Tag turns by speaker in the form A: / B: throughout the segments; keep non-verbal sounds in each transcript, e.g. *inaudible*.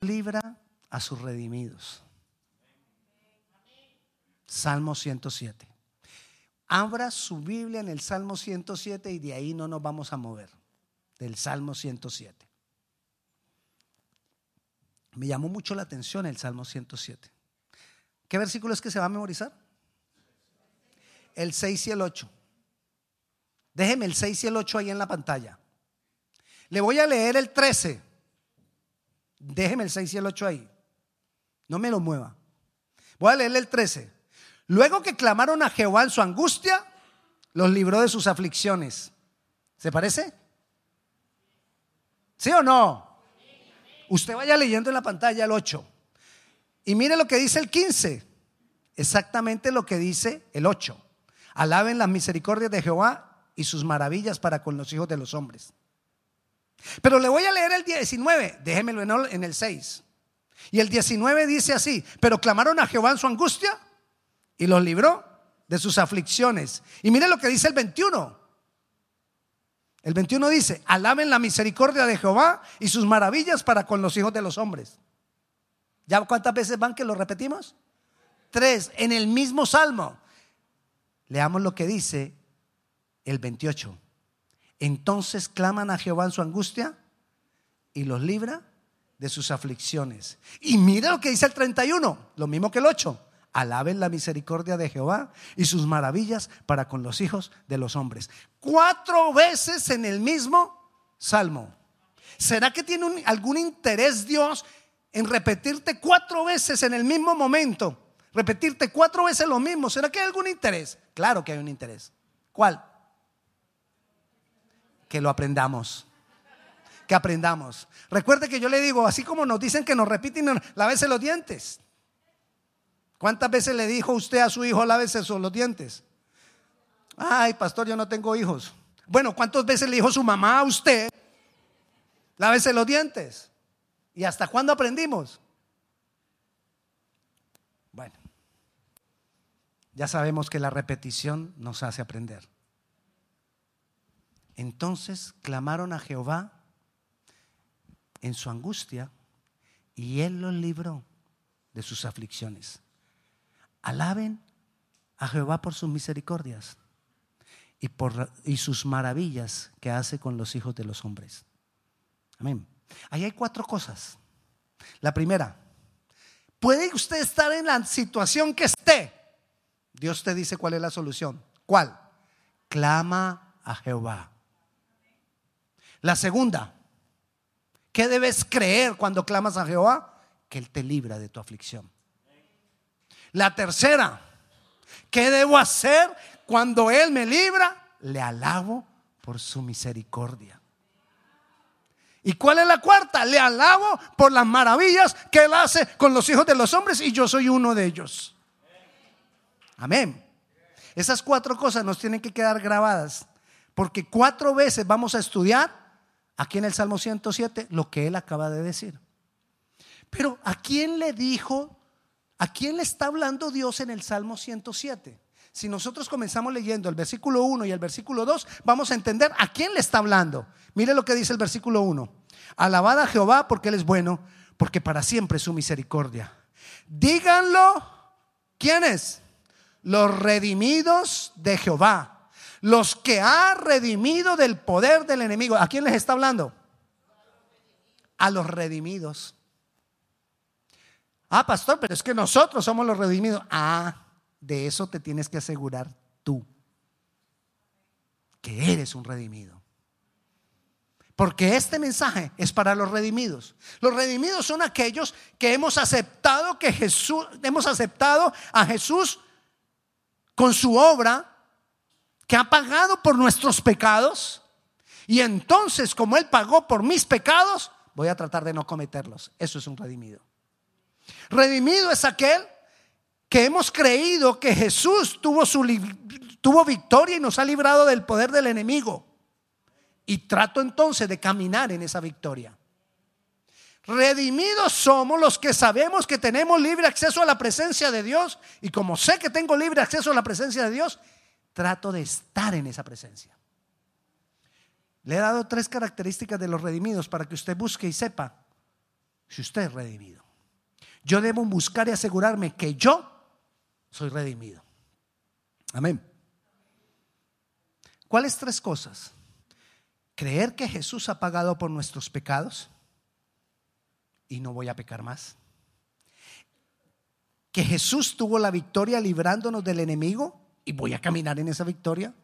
A: libra a sus redimidos. Salmo 107. Abra su Biblia en el Salmo 107 y de ahí no nos vamos a mover. Del Salmo 107. Me llamó mucho la atención el Salmo 107. ¿Qué versículo es que se va a memorizar? El 6 y el 8. Déjeme el 6 y el 8 ahí en la pantalla. Le voy a leer el 13. Déjeme el 6 y el 8 ahí. No me lo mueva. Voy a leerle el 13. Luego que clamaron a Jehová en su angustia, los libró de sus aflicciones. ¿Se parece? ¿Sí o no? Usted vaya leyendo en la pantalla el 8. Y mire lo que dice el 15. Exactamente lo que dice el 8. Alaben las misericordias de Jehová y sus maravillas para con los hijos de los hombres. Pero le voy a leer el 19, déjemelo en el 6. Y el 19 dice así, pero clamaron a Jehová en su angustia y los libró de sus aflicciones. Y mire lo que dice el 21. El 21 dice, alaben la misericordia de Jehová y sus maravillas para con los hijos de los hombres. ¿Ya cuántas veces van que lo repetimos? Tres, en el mismo salmo. Leamos lo que dice el 28. Entonces claman a Jehová en su angustia y los libra de sus aflicciones. Y mira lo que dice el 31, lo mismo que el 8. Alaben la misericordia de Jehová y sus maravillas para con los hijos de los hombres. Cuatro veces en el mismo salmo. ¿Será que tiene algún interés Dios en repetirte cuatro veces en el mismo momento? Repetirte cuatro veces lo mismo. ¿Será que hay algún interés? Claro que hay un interés. ¿Cuál? Que lo aprendamos que aprendamos. Recuerde que yo le digo, así como nos dicen que nos repiten, lávese los dientes. ¿Cuántas veces le dijo usted a su hijo, lávese los dientes? Ay, pastor, yo no tengo hijos. Bueno, ¿cuántas veces le dijo su mamá a usted, lávese los dientes? ¿Y hasta cuándo aprendimos? Bueno, ya sabemos que la repetición nos hace aprender. Entonces clamaron a Jehová en su angustia y él los libró de sus aflicciones. Alaben a Jehová por sus misericordias y por y sus maravillas que hace con los hijos de los hombres. Amén. Ahí hay cuatro cosas. La primera, puede usted estar en la situación que esté. Dios te dice cuál es la solución. ¿Cuál? Clama a Jehová. La segunda, ¿qué debes creer cuando clamas a Jehová? Que Él te libra de tu aflicción. La tercera, ¿qué debo hacer cuando Él me libra? Le alabo por su misericordia. ¿Y cuál es la cuarta? Le alabo por las maravillas que Él hace con los hijos de los hombres y yo soy uno de ellos. Amén. Esas cuatro cosas nos tienen que quedar grabadas porque cuatro veces vamos a estudiar aquí en el Salmo 107 lo que Él acaba de decir. Pero ¿a quién le dijo ¿A quién le está hablando Dios en el Salmo 107? Si nosotros comenzamos leyendo el versículo 1 y el versículo 2, vamos a entender a quién le está hablando. Mire lo que dice el versículo 1. Alabad a Jehová porque Él es bueno, porque para siempre es su misericordia. Díganlo, ¿quiénes? Los redimidos de Jehová. Los que ha redimido del poder del enemigo. ¿A quién les está hablando? A los redimidos. Ah, pastor, pero es que nosotros somos los redimidos. Ah, de eso te tienes que asegurar tú, que eres un redimido. Porque este mensaje es para los redimidos. Los redimidos son aquellos que hemos aceptado que Jesús, hemos aceptado a Jesús con su obra, que ha pagado por nuestros pecados. Y entonces, como Él pagó por mis pecados, voy a tratar de no cometerlos. Eso es un redimido. Redimido es aquel que hemos creído que Jesús tuvo, su, tuvo victoria y nos ha librado del poder del enemigo. Y trato entonces de caminar en esa victoria. Redimidos somos los que sabemos que tenemos libre acceso a la presencia de Dios. Y como sé que tengo libre acceso a la presencia de Dios, trato de estar en esa presencia. Le he dado tres características de los redimidos para que usted busque y sepa si usted es redimido. Yo debo buscar y asegurarme que yo soy redimido. Amén. ¿Cuáles tres cosas? Creer que Jesús ha pagado por nuestros pecados y no voy a pecar más. Que Jesús tuvo la victoria librándonos del enemigo y voy a caminar en esa victoria.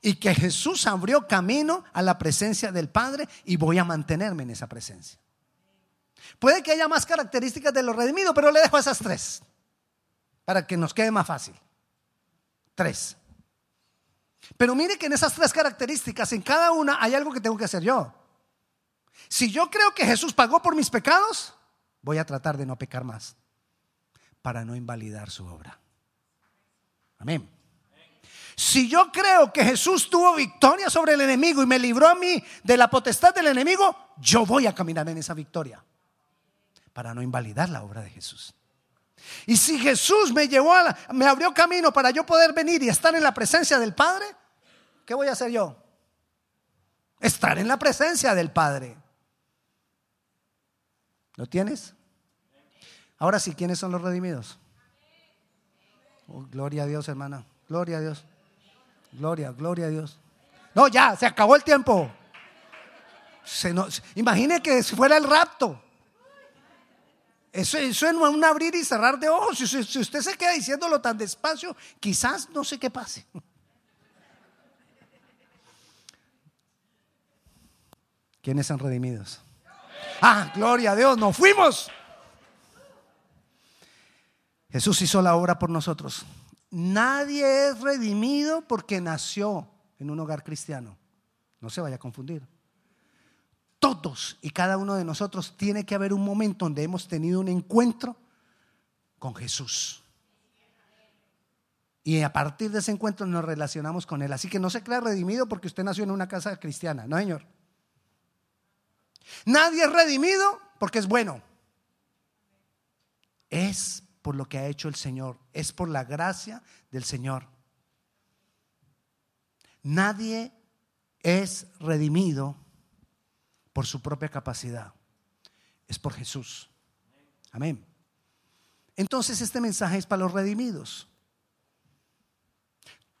A: Y que Jesús abrió camino a la presencia del Padre y voy a mantenerme en esa presencia. Puede que haya más características de los redimidos, pero le dejo esas tres para que nos quede más fácil. Tres. Pero mire que en esas tres características, en cada una hay algo que tengo que hacer yo. Si yo creo que Jesús pagó por mis pecados, voy a tratar de no pecar más para no invalidar su obra. Amén. Si yo creo que Jesús tuvo victoria sobre el enemigo y me libró a mí de la potestad del enemigo, yo voy a caminar en esa victoria para no invalidar la obra de Jesús. Y si Jesús me llevó a me abrió camino para yo poder venir y estar en la presencia del Padre, ¿qué voy a hacer yo? Estar en la presencia del Padre. ¿Lo tienes? Ahora sí, ¿quiénes son los redimidos? Oh, gloria a Dios, hermana. Gloria a Dios. Gloria, gloria a Dios. No, ya, se acabó el tiempo. Se imagine que si fuera el rapto. Eso, es un abrir y cerrar de ojos. Si, si usted se queda diciéndolo tan despacio, quizás no sé qué pase. ¿Quiénes son redimidos? Ah, gloria a Dios, nos fuimos. Jesús hizo la obra por nosotros. Nadie es redimido porque nació en un hogar cristiano. No se vaya a confundir todos y cada uno de nosotros tiene que haber un momento donde hemos tenido un encuentro con Jesús. Y a partir de ese encuentro nos relacionamos con Él. Así que no se crea redimido porque usted nació en una casa cristiana, no, señor. Nadie es redimido porque es bueno. Es por lo que ha hecho el Señor, es por la gracia del Señor. Nadie es redimido por su propia capacidad, es por Jesús. Amén. Entonces este mensaje es para los redimidos.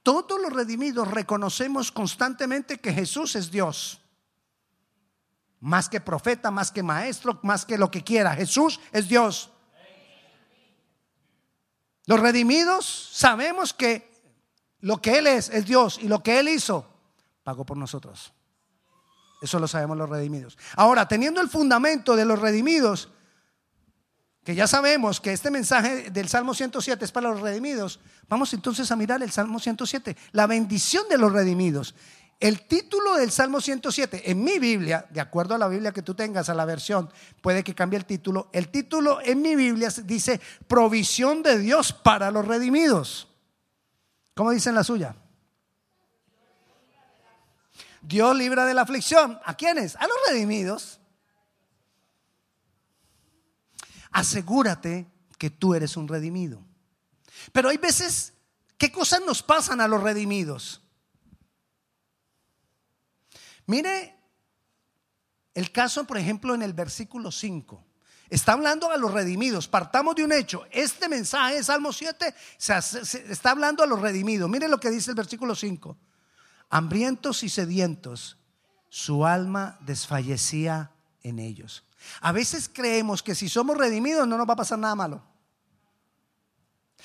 A: Todos los redimidos reconocemos constantemente que Jesús es Dios. Más que profeta, más que maestro, más que lo que quiera. Jesús es Dios. Los redimidos sabemos que lo que Él es es Dios y lo que Él hizo pagó por nosotros. Eso lo sabemos los redimidos. Ahora, teniendo el fundamento de los redimidos, que ya sabemos que este mensaje del Salmo 107 es para los redimidos, vamos entonces a mirar el Salmo 107, la bendición de los redimidos. El título del Salmo 107, en mi Biblia, de acuerdo a la Biblia que tú tengas, a la versión, puede que cambie el título. El título en mi Biblia dice provisión de Dios para los redimidos. ¿Cómo dice en la suya? Dios libra de la aflicción. ¿A quiénes? A los redimidos. Asegúrate que tú eres un redimido. Pero hay veces, ¿qué cosas nos pasan a los redimidos? Mire el caso, por ejemplo, en el versículo 5. Está hablando a los redimidos. Partamos de un hecho. Este mensaje, Salmo 7, está hablando a los redimidos. Mire lo que dice el versículo 5 hambrientos y sedientos, su alma desfallecía en ellos. A veces creemos que si somos redimidos no nos va a pasar nada malo.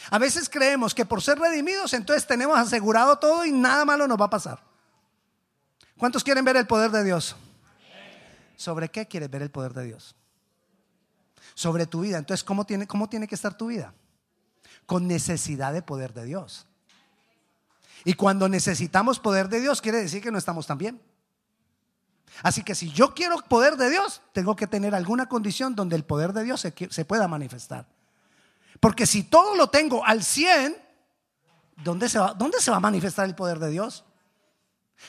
A: A veces creemos que por ser redimidos entonces tenemos asegurado todo y nada malo nos va a pasar. ¿Cuántos quieren ver el poder de Dios? ¿Sobre qué quieres ver el poder de Dios? Sobre tu vida. Entonces, ¿cómo tiene, cómo tiene que estar tu vida? Con necesidad de poder de Dios. Y cuando necesitamos poder de Dios, quiere decir que no estamos tan bien. Así que si yo quiero poder de Dios, tengo que tener alguna condición donde el poder de Dios se, se pueda manifestar. Porque si todo lo tengo al 100, ¿dónde se, va, ¿dónde se va a manifestar el poder de Dios?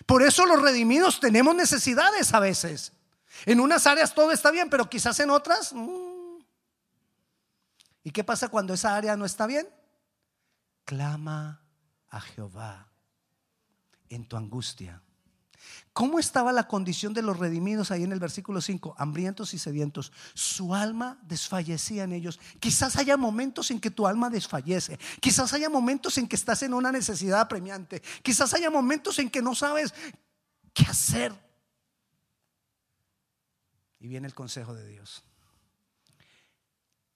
A: Por eso los redimidos tenemos necesidades a veces. En unas áreas todo está bien, pero quizás en otras... Mm. ¿Y qué pasa cuando esa área no está bien? Clama a Jehová en tu angustia. ¿Cómo estaba la condición de los redimidos ahí en el versículo 5? Hambrientos y sedientos. Su alma desfallecía en ellos. Quizás haya momentos en que tu alma desfallece. Quizás haya momentos en que estás en una necesidad apremiante. Quizás haya momentos en que no sabes qué hacer. Y viene el consejo de Dios.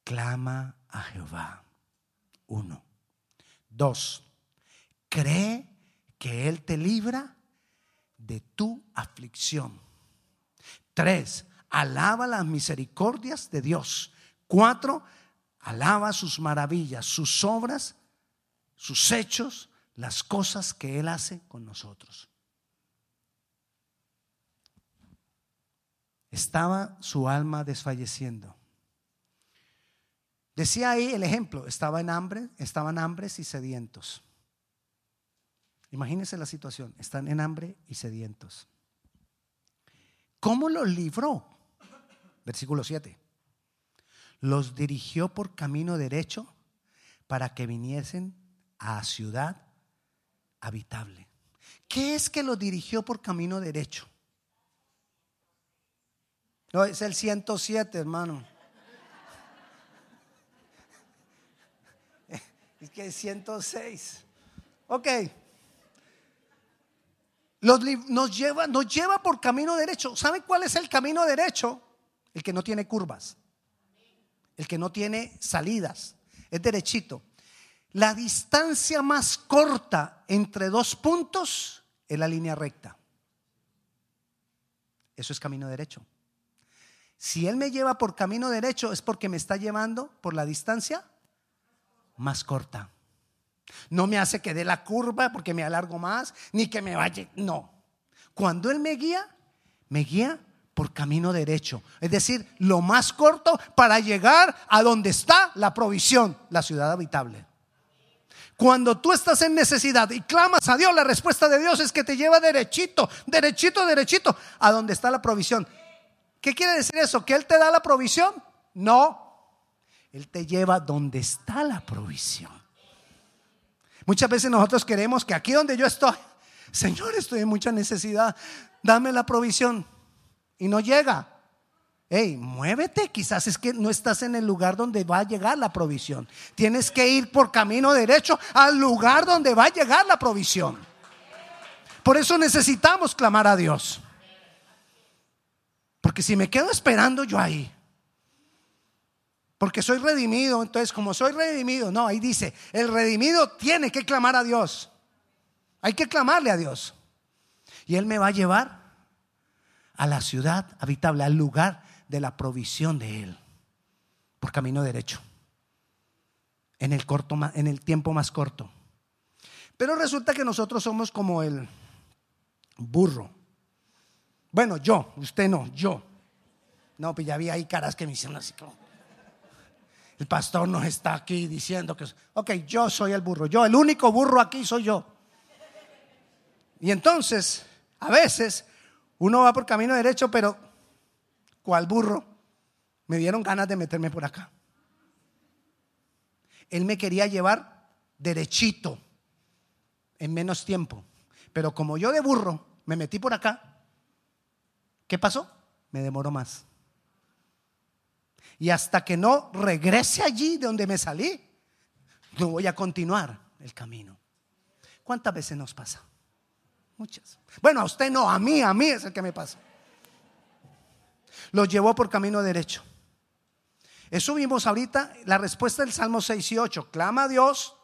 A: Clama a Jehová. Uno. Dos. Cree que Él te libra de tu aflicción. Tres, alaba las misericordias de Dios. Cuatro, alaba sus maravillas, sus obras, sus hechos, las cosas que Él hace con nosotros. Estaba su alma desfalleciendo. Decía ahí el ejemplo, estaba en hambre, estaban hambres y sedientos. Imagínense la situación, están en hambre y sedientos. ¿Cómo los libró? Versículo 7. Los dirigió por camino derecho para que viniesen a ciudad habitable. ¿Qué es que los dirigió por camino derecho? No, es el 107, hermano. *laughs* Es que es 106. Ok nos, lleva, nos lleva por camino derecho. ¿Sabe cuál es el camino derecho? El que no tiene curvas, el que no tiene salidas, es derechito. La distancia más corta entre dos puntos es la línea recta. Eso es camino derecho. Si Él me lleva por camino derecho es porque me está llevando por la distancia más corta. No me hace que dé la curva porque me alargo más, ni que me vaya. No. Cuando Él me guía, me guía por camino derecho. Es decir, lo más corto para llegar a donde está la provisión, la ciudad habitable. Cuando tú estás en necesidad y clamas a Dios, la respuesta de Dios es que te lleva derechito, derechito, derechito a donde está la provisión. ¿Qué quiere decir eso? ¿Que Él te da la provisión? No. Él te lleva donde está la provisión. Muchas veces nosotros queremos que aquí donde yo estoy, *laughs* Señor, estoy en mucha necesidad, dame la provisión. Y no llega. Hey, muévete, quizás es que no estás en el lugar donde va a llegar la provisión. Tienes que ir por camino derecho al lugar donde va a llegar la provisión. Por eso necesitamos clamar a Dios. Porque si me quedo esperando yo ahí, porque soy redimido. Entonces, como soy redimido, no, ahí dice, el redimido tiene que clamar a Dios. Hay que clamarle a Dios. Y Él me va a llevar a la ciudad habitable, al lugar de la provisión de Él, por camino derecho, en el, corto, en el tiempo más corto. Pero resulta que nosotros somos como el burro. Bueno, yo, usted no, yo. No, pues ya vi ahí caras que me hicieron así como. El pastor nos está aquí diciendo que, ok, yo soy el burro, yo, el único burro aquí soy yo. Y entonces, a veces, uno va por camino derecho, pero ¿cuál burro? Me dieron ganas de meterme por acá. Él me quería llevar derechito, en menos tiempo. Pero como yo de burro me metí por acá, ¿qué pasó? Me demoró más. Y hasta que no regrese allí de donde me salí, no voy a continuar el camino. ¿Cuántas veces nos pasa? Muchas. Bueno, a usted no, a mí, a mí es el que me pasa. Lo llevó por camino derecho. Eso vimos ahorita, la respuesta del Salmo 6 y 8. Clama a Dios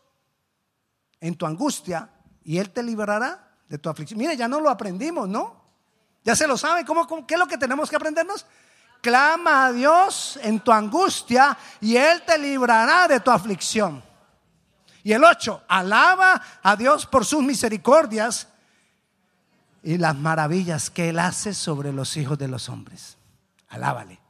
A: en tu angustia y Él te liberará de tu aflicción. Mire, ya no lo aprendimos, ¿no? Ya se lo sabe. ¿Cómo, qué es lo que tenemos que aprendernos? Clama a Dios en tu angustia y Él te librará de tu aflicción. Y el 8, alaba a Dios por sus misericordias y las maravillas que Él hace sobre los hijos de los hombres. Alábale.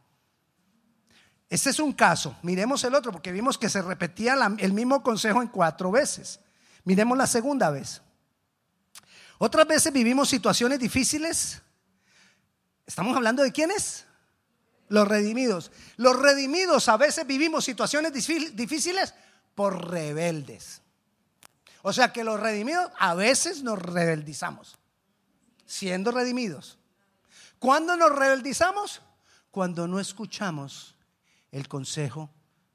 A: Este es un caso. Miremos el otro, porque vimos que se repetía el mismo consejo en cuatro veces. Miremos la segunda vez. Otras veces vivimos situaciones difíciles. ¿Estamos hablando de quiénes? Los redimidos. Los redimidos a veces vivimos situaciones difíciles por rebeldes. O sea que los redimidos a veces nos rebeldizamos. siendo redimidos. ¿Cuándo nos rebeldizamos? Cuando no escuchamos el consejo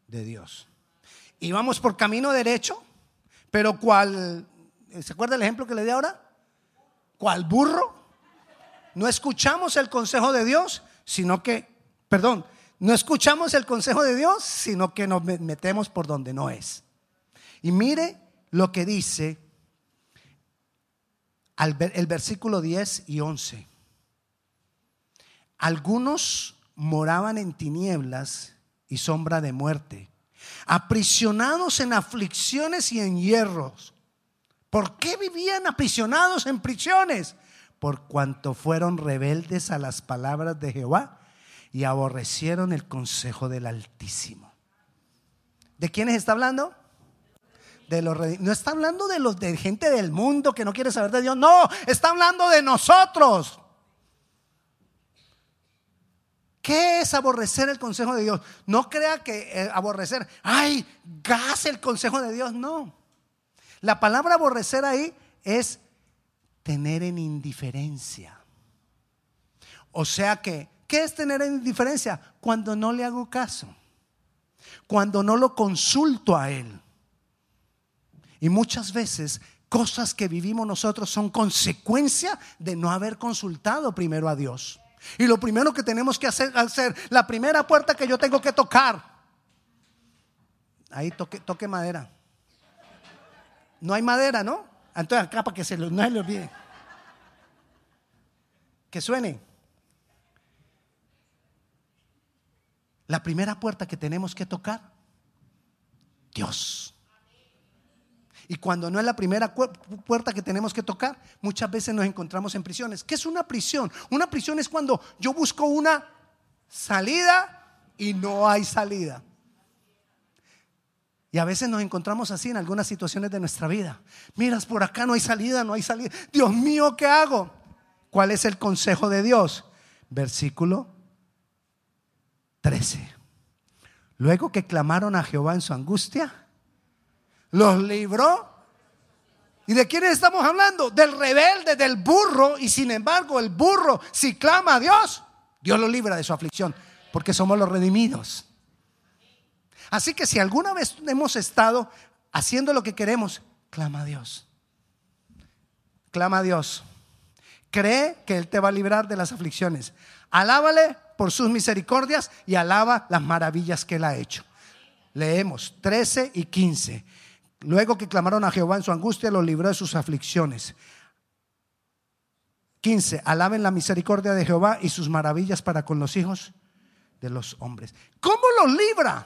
A: de Dios. Y vamos por camino derecho, pero cual, ¿se acuerda el ejemplo que le di ahora? ¿Cuál burro? No escuchamos el consejo de Dios, sino que, perdón, no escuchamos el consejo de Dios, sino que nos metemos por donde no es. Y mire lo que dice el versículo 10 y 11. Algunos moraban en tinieblas y sombra de muerte, aprisionados en aflicciones y en hierros. ¿Por qué vivían aprisionados en prisiones? Por cuanto fueron rebeldes a las palabras de Jehová y aborrecieron el consejo del Altísimo. ¿De quiénes está hablando? De los no está hablando de los de gente del mundo que no quiere saber de Dios, no, está hablando de nosotros. ¿Qué es aborrecer el consejo de Dios? No crea que eh, aborrecer, ay, gas el consejo de Dios, no. La palabra aborrecer ahí es tener en indiferencia. O sea que, ¿qué es tener en indiferencia? Cuando no le hago caso, cuando no lo consulto a Él. Y muchas veces cosas que vivimos nosotros son consecuencia de no haber consultado primero a Dios. Y lo primero que tenemos que hacer, hacer la primera puerta que yo tengo que tocar, ahí toque, toque madera. No hay madera, ¿no? Entonces acá para que se, no se le olvide. Que suene. La primera puerta que tenemos que tocar, Dios. Y cuando no es la primera puerta que tenemos que tocar, muchas veces nos encontramos en prisiones. ¿Qué es una prisión? Una prisión es cuando yo busco una salida y no hay salida. Y a veces nos encontramos así en algunas situaciones de nuestra vida. Miras, por acá no hay salida, no hay salida. Dios mío, ¿qué hago? ¿Cuál es el consejo de Dios? Versículo 13. Luego que clamaron a Jehová en su angustia, los libró. ¿Y de quiénes estamos hablando? Del rebelde, del burro. Y sin embargo, el burro, si clama a Dios, Dios lo libra de su aflicción, porque somos los redimidos. Así que si alguna vez hemos estado haciendo lo que queremos, clama a Dios. Clama a Dios. Cree que Él te va a librar de las aflicciones. Alábale por sus misericordias y alaba las maravillas que Él ha hecho. Leemos 13 y 15. Luego que clamaron a Jehová en su angustia, los libró de sus aflicciones. 15. Alaben la misericordia de Jehová y sus maravillas para con los hijos de los hombres. ¿Cómo los libra?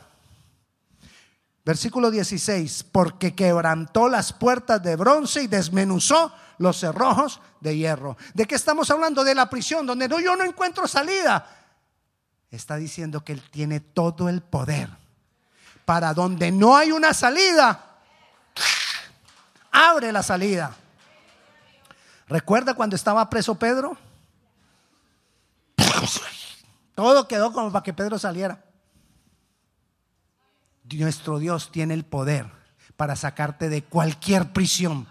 A: Versículo 16. Porque quebrantó las puertas de bronce y desmenuzó los cerrojos de hierro. ¿De qué estamos hablando? De la prisión, donde no, yo no encuentro salida. Está diciendo que Él tiene todo el poder. Para donde no hay una salida, abre la salida. ¿Recuerda cuando estaba preso Pedro? Todo quedó como para que Pedro saliera. Nuestro Dios tiene el poder para sacarte de cualquier prisión.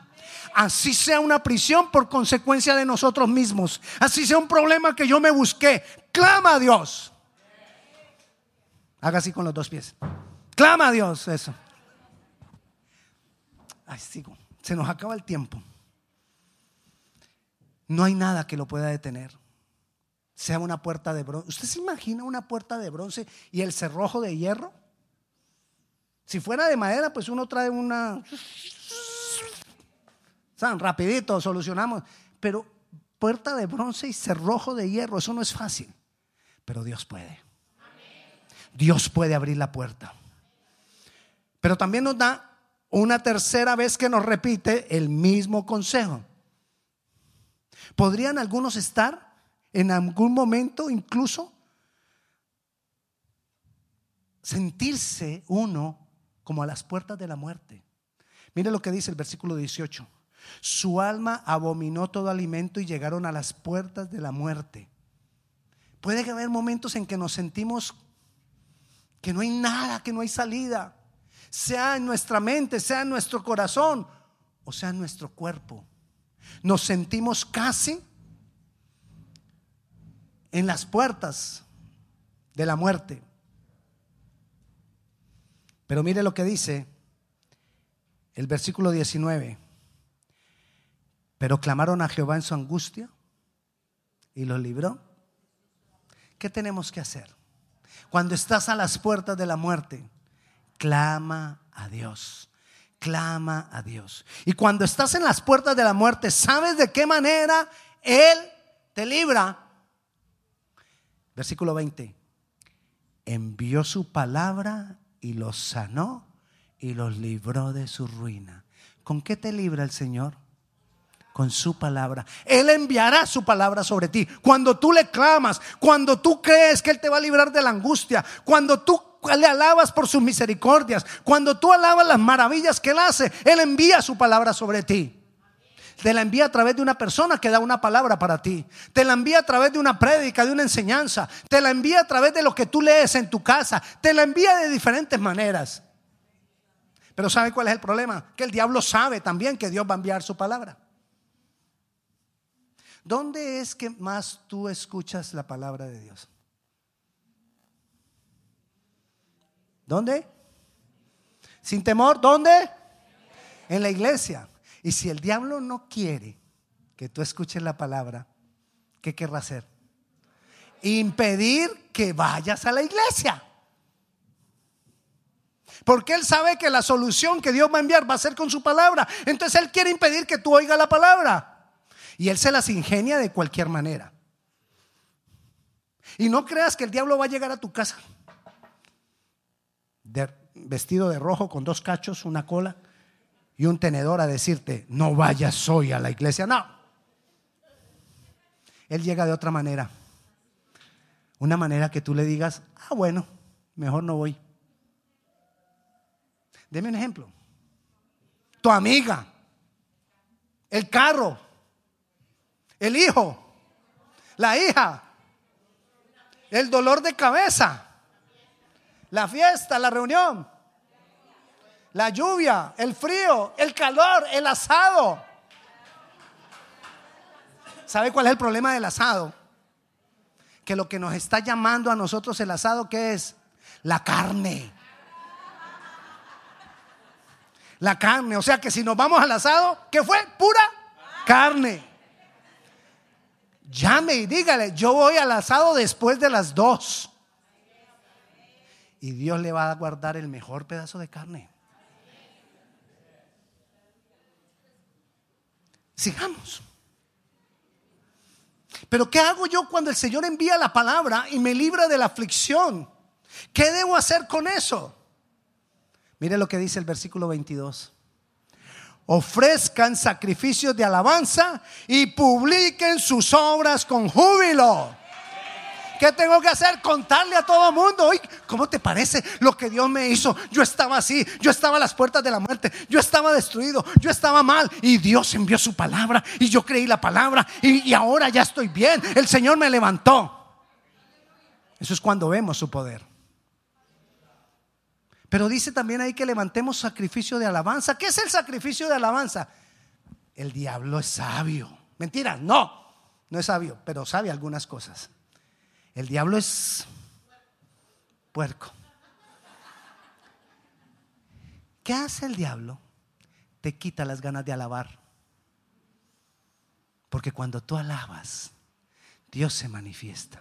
A: Así sea una prisión por consecuencia de nosotros mismos. Así sea un problema que yo me busqué. Clama a Dios. Haga así con los dos pies. Clama a Dios. Eso. Ay, sigo. Se nos acaba el tiempo. No hay nada que lo pueda detener. Sea una puerta de bronce. ¿Usted se imagina una puerta de bronce y el cerrojo de hierro? Si fuera de madera, pues uno trae una... ¿Saben? Rapidito, solucionamos. Pero puerta de bronce y cerrojo de hierro, eso no es fácil. Pero Dios puede. Dios puede abrir la puerta. Pero también nos da una tercera vez que nos repite el mismo consejo. ¿Podrían algunos estar en algún momento incluso sentirse uno como a las puertas de la muerte? Mire lo que dice el versículo 18. Su alma abominó todo alimento y llegaron a las puertas de la muerte. Puede haber momentos en que nos sentimos que no hay nada, que no hay salida sea en nuestra mente, sea en nuestro corazón o sea en nuestro cuerpo. Nos sentimos casi en las puertas de la muerte. Pero mire lo que dice el versículo 19. Pero clamaron a Jehová en su angustia y los libró. ¿Qué tenemos que hacer? Cuando estás a las puertas de la muerte, clama a Dios. Clama a Dios. Y cuando estás en las puertas de la muerte, ¿sabes de qué manera Él te libra? Versículo 20. Envió su palabra y los sanó y los libró de su ruina. ¿Con qué te libra el Señor? Con su palabra. Él enviará su palabra sobre ti. Cuando tú le clamas, cuando tú crees que Él te va a librar de la angustia, cuando tú le alabas por sus misericordias, cuando tú alabas las maravillas que Él hace, Él envía su palabra sobre ti. Te la envía a través de una persona que da una palabra para ti. Te la envía a través de una prédica, de una enseñanza. Te la envía a través de lo que tú lees en tu casa. Te la envía de diferentes maneras. Pero ¿sabe cuál es el problema? Que el diablo sabe también que Dios va a enviar su palabra. ¿Dónde es que más tú escuchas la palabra de Dios? ¿Dónde? Sin temor, ¿dónde? En la iglesia. Y si el diablo no quiere que tú escuches la palabra, ¿qué querrá hacer? Impedir que vayas a la iglesia. Porque Él sabe que la solución que Dios va a enviar va a ser con su palabra. Entonces Él quiere impedir que tú oigas la palabra. Y Él se las ingenia de cualquier manera. Y no creas que el diablo va a llegar a tu casa vestido de rojo con dos cachos, una cola y un tenedor a decirte, no vayas hoy a la iglesia. No. Él llega de otra manera. Una manera que tú le digas, ah, bueno, mejor no voy. Deme un ejemplo. Tu amiga, el carro, el hijo, la hija, el dolor de cabeza, la fiesta, la reunión, la lluvia, el frío, el calor, el asado. ¿Sabe cuál es el problema del asado? Que lo que nos está llamando a nosotros el asado, ¿qué es? La carne. La carne. O sea que si nos vamos al asado, ¿qué fue? Pura carne. Llame y dígale, yo voy al asado después de las dos. Y Dios le va a guardar el mejor pedazo de carne. Sigamos. Pero ¿qué hago yo cuando el Señor envía la palabra y me libra de la aflicción? ¿Qué debo hacer con eso? Mire lo que dice el versículo 22. Ofrezcan sacrificios de alabanza y publiquen sus obras con júbilo. ¿Qué tengo que hacer? Contarle a todo mundo. ¿Cómo te parece lo que Dios me hizo? Yo estaba así, yo estaba a las puertas de la muerte, yo estaba destruido, yo estaba mal y Dios envió su palabra y yo creí la palabra y ahora ya estoy bien. El Señor me levantó. Eso es cuando vemos su poder. Pero dice también ahí que levantemos sacrificio de alabanza. ¿Qué es el sacrificio de alabanza? El diablo es sabio. Mentira, no, no es sabio, pero sabe algunas cosas. El diablo es puerco. ¿Qué hace el diablo? Te quita las ganas de alabar. Porque cuando tú alabas, Dios se manifiesta.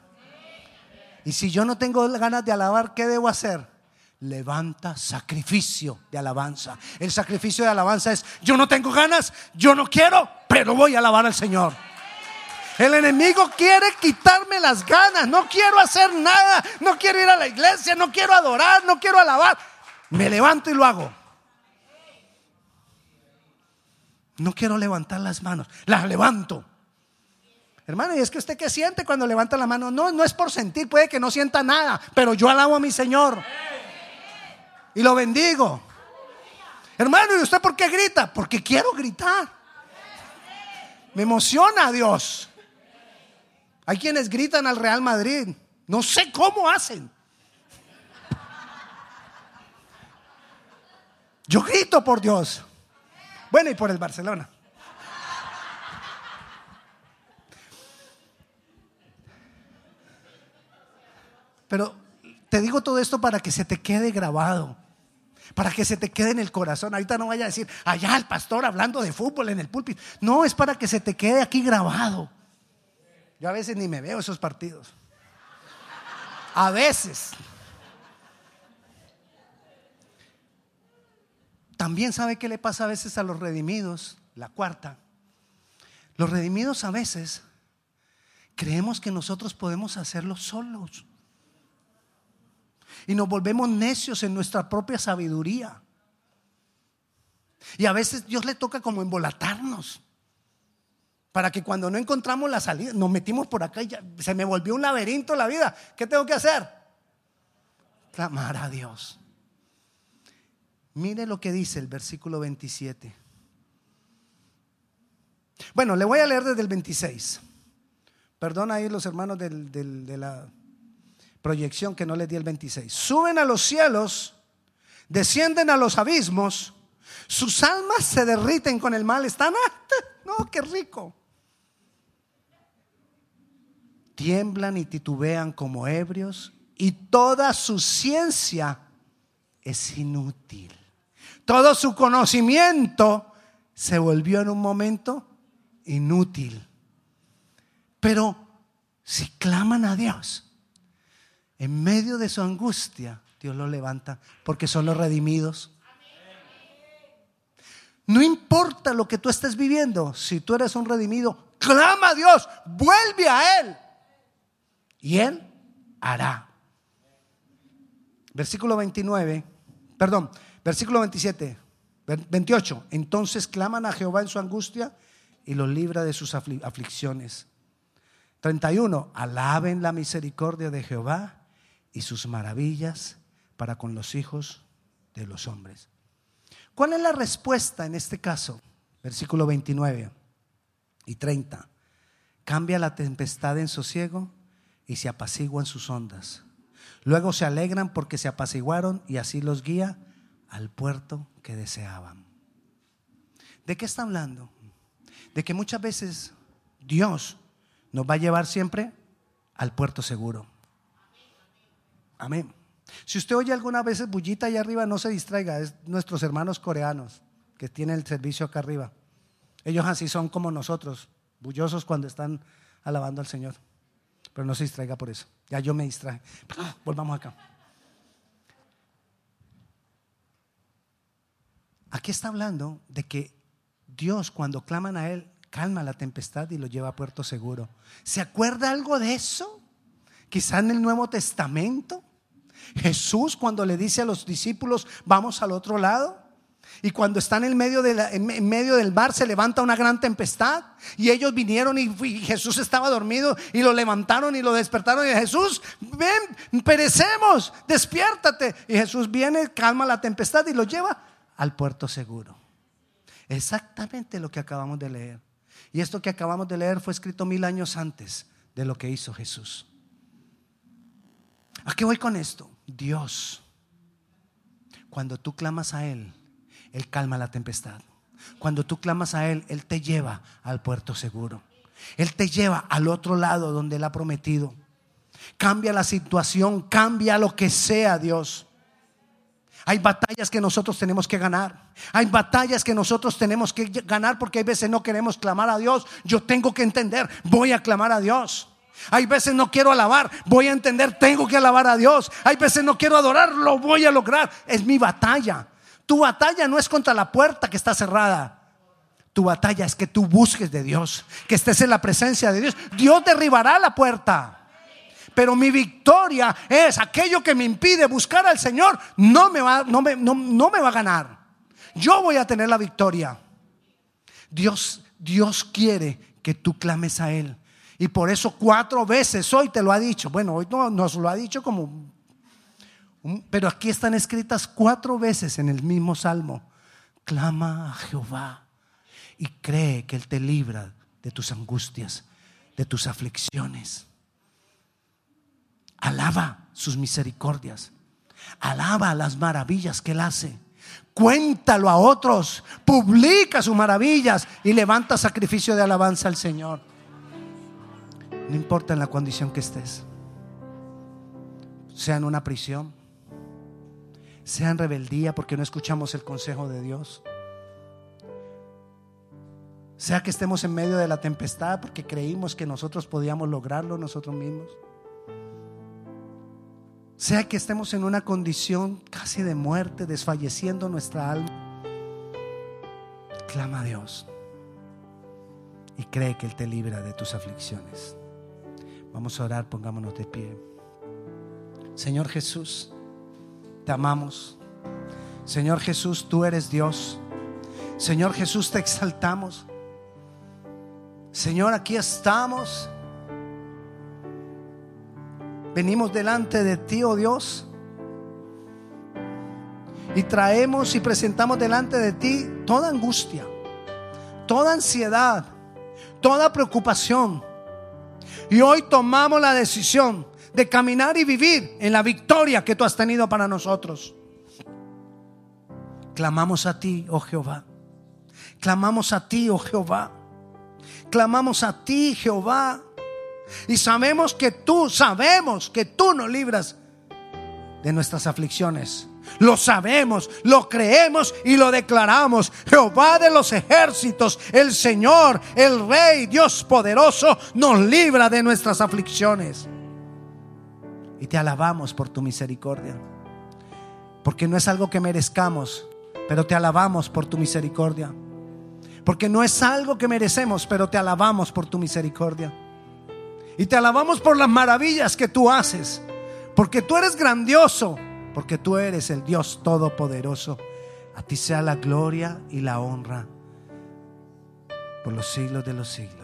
A: Y si yo no tengo ganas de alabar, ¿qué debo hacer? Levanta sacrificio de alabanza. El sacrificio de alabanza es, yo no tengo ganas, yo no quiero, pero voy a alabar al Señor. El enemigo quiere quitarme las ganas. No quiero hacer nada. No quiero ir a la iglesia. No quiero adorar. No quiero alabar. Me levanto y lo hago. No quiero levantar las manos. Las levanto. Hermano, y es que usted qué siente cuando levanta la mano. No, no es por sentir. Puede que no sienta nada. Pero yo alabo a mi Señor. Y lo bendigo. Hermano, ¿y usted por qué grita? Porque quiero gritar. Me emociona Dios. Hay quienes gritan al Real Madrid. No sé cómo hacen. Yo grito por Dios. Bueno, y por el Barcelona. Pero te digo todo esto para que se te quede grabado, para que se te quede en el corazón. Ahorita no vaya a decir, allá el pastor hablando de fútbol en el púlpito. No, es para que se te quede aquí grabado. Yo a veces ni me veo esos partidos. A veces. También sabe qué le pasa a veces a los redimidos, la cuarta. Los redimidos a veces creemos que nosotros podemos hacerlo solos. Y nos volvemos necios en nuestra propia sabiduría. Y a veces Dios le toca como embolatarnos. Para que cuando no encontramos la salida, nos metimos por acá y ya, se me volvió un laberinto la vida. ¿Qué tengo que hacer? Clamar a Dios. Mire lo que dice el versículo 27. Bueno, le voy a leer desde el 26. Perdona ahí los hermanos de la proyección que no les di el 26. Suben a los cielos, descienden a los abismos, sus almas se derriten con el mal. Están, no, qué rico. Tiemblan y titubean como ebrios y toda su ciencia es inútil. Todo su conocimiento se volvió en un momento inútil. Pero si claman a Dios, en medio de su angustia, Dios los levanta porque son los redimidos. No importa lo que tú estés viviendo, si tú eres un redimido, clama a Dios, vuelve a Él. Y Él hará. Versículo 29, perdón, Versículo 27, 28. Entonces claman a Jehová en su angustia y los libra de sus aflicciones. 31. Alaben la misericordia de Jehová y sus maravillas para con los hijos de los hombres. ¿Cuál es la respuesta en este caso? Versículo 29 y 30. Cambia la tempestad en sosiego y se apaciguan sus ondas. Luego se alegran porque se apaciguaron y así los guía al puerto que deseaban. ¿De qué está hablando? De que muchas veces Dios nos va a llevar siempre al puerto seguro. Amén. Si usted oye alguna vez bullita allá arriba, no se distraiga, es nuestros hermanos coreanos que tienen el servicio acá arriba. Ellos así son como nosotros, bullosos cuando están alabando al Señor. Pero no se distraiga por eso. Ya yo me distraje. Volvamos acá. Aquí está hablando de que Dios cuando claman a Él calma la tempestad y lo lleva a puerto seguro. ¿Se acuerda algo de eso? Quizá en el Nuevo Testamento. Jesús cuando le dice a los discípulos, vamos al otro lado. Y cuando están en medio, en medio del mar se levanta una gran tempestad. Y ellos vinieron y, y, Jesús estaba dormido y lo levantaron y lo despertaron. Y Jesús, ven, perecemos, despiértate. Y Jesús viene, calma la tempestad y lo lleva al puerto seguro. Exactamente lo que acabamos de leer. Y esto que acabamos de leer fue escrito mil años antes de lo que hizo Jesús. ¿A qué voy con esto? Dios, cuando tú clamas a Él, Él calma la tempestad. Cuando tú clamas a Él, Él te lleva al puerto seguro. Él te lleva al otro lado donde Él ha prometido. Cambia la situación, cambia lo que sea, Dios. Hay batallas que nosotros tenemos que ganar. Hay batallas que nosotros tenemos que ganar porque hay veces no queremos clamar a Dios. Yo tengo que entender, voy a clamar a Dios. Hay veces no quiero alabar, voy a entender, tengo que alabar a Dios. Hay veces no quiero adorar, lo voy a lograr. Es mi batalla. Tu batalla no es contra la puerta que está cerrada. Tu batalla es que tú busques de Dios, que estés en la presencia de Dios. Dios derribará la puerta. Pero mi victoria es aquello que me impide buscar al Señor, no me va, no me, no, me va a ganar. Yo voy a tener la victoria. Dios, Dios quiere que tú clames a Él. Y por eso cuatro veces hoy te lo ha dicho. Bueno, hoy no, nos lo ha dicho como... pero aquí están escritas cuatro veces en el mismo salmo. Clama a Jehová y cree que Él te libra de tus angustias, de tus aflicciones. Alaba sus misericordias. Alaba las maravillas que Él hace. Cuéntalo a otros. Publica sus maravillas y levanta sacrificio de alabanza al Señor. No importa en la condición que estés. sea en una prisión, sea en rebeldía porque no escuchamos el consejo de Dios, sea que estemos en medio de la tempestad porque creímos que nosotros podíamos lograrlo nosotros mismos, sea que estemos en una condición casi de muerte, desfalleciendo nuestra alma, clama a Dios y cree que Él te libra de tus aflicciones. Vamos a orar, pongámonos de pie. Señor Jesús, te amamos. Señor Jesús, tú eres Dios. Señor Jesús, te exaltamos. Señor, aquí estamos. Venimos delante de ti, oh Dios. Y traemos y presentamos delante de ti toda angustia, toda ansiedad, toda preocupación. Y hoy tomamos la decisión de caminar y vivir en la victoria que tú has tenido para nosotros. Clamamos a ti, oh Jehová. Clamamos a ti, oh Jehová. Clamamos a ti, Jehová. Y sabemos que tú, sabemos que tú nos libras de nuestras aflicciones. Lo sabemos, lo creemos y lo declaramos. Jehová de los ejércitos, el Señor, el Rey, Dios poderoso, nos libra de nuestras aflicciones. Y te alabamos por tu misericordia. Porque no es algo que merezcamos, pero te alabamos por tu misericordia. Porque no es algo que merecemos, pero te alabamos por tu misericordia. Y te alabamos por las maravillas que tú haces. Porque tú eres grandioso porque tú eres el Dios Todopoderoso. A ti sea la gloria y la honra por los siglos de los siglos.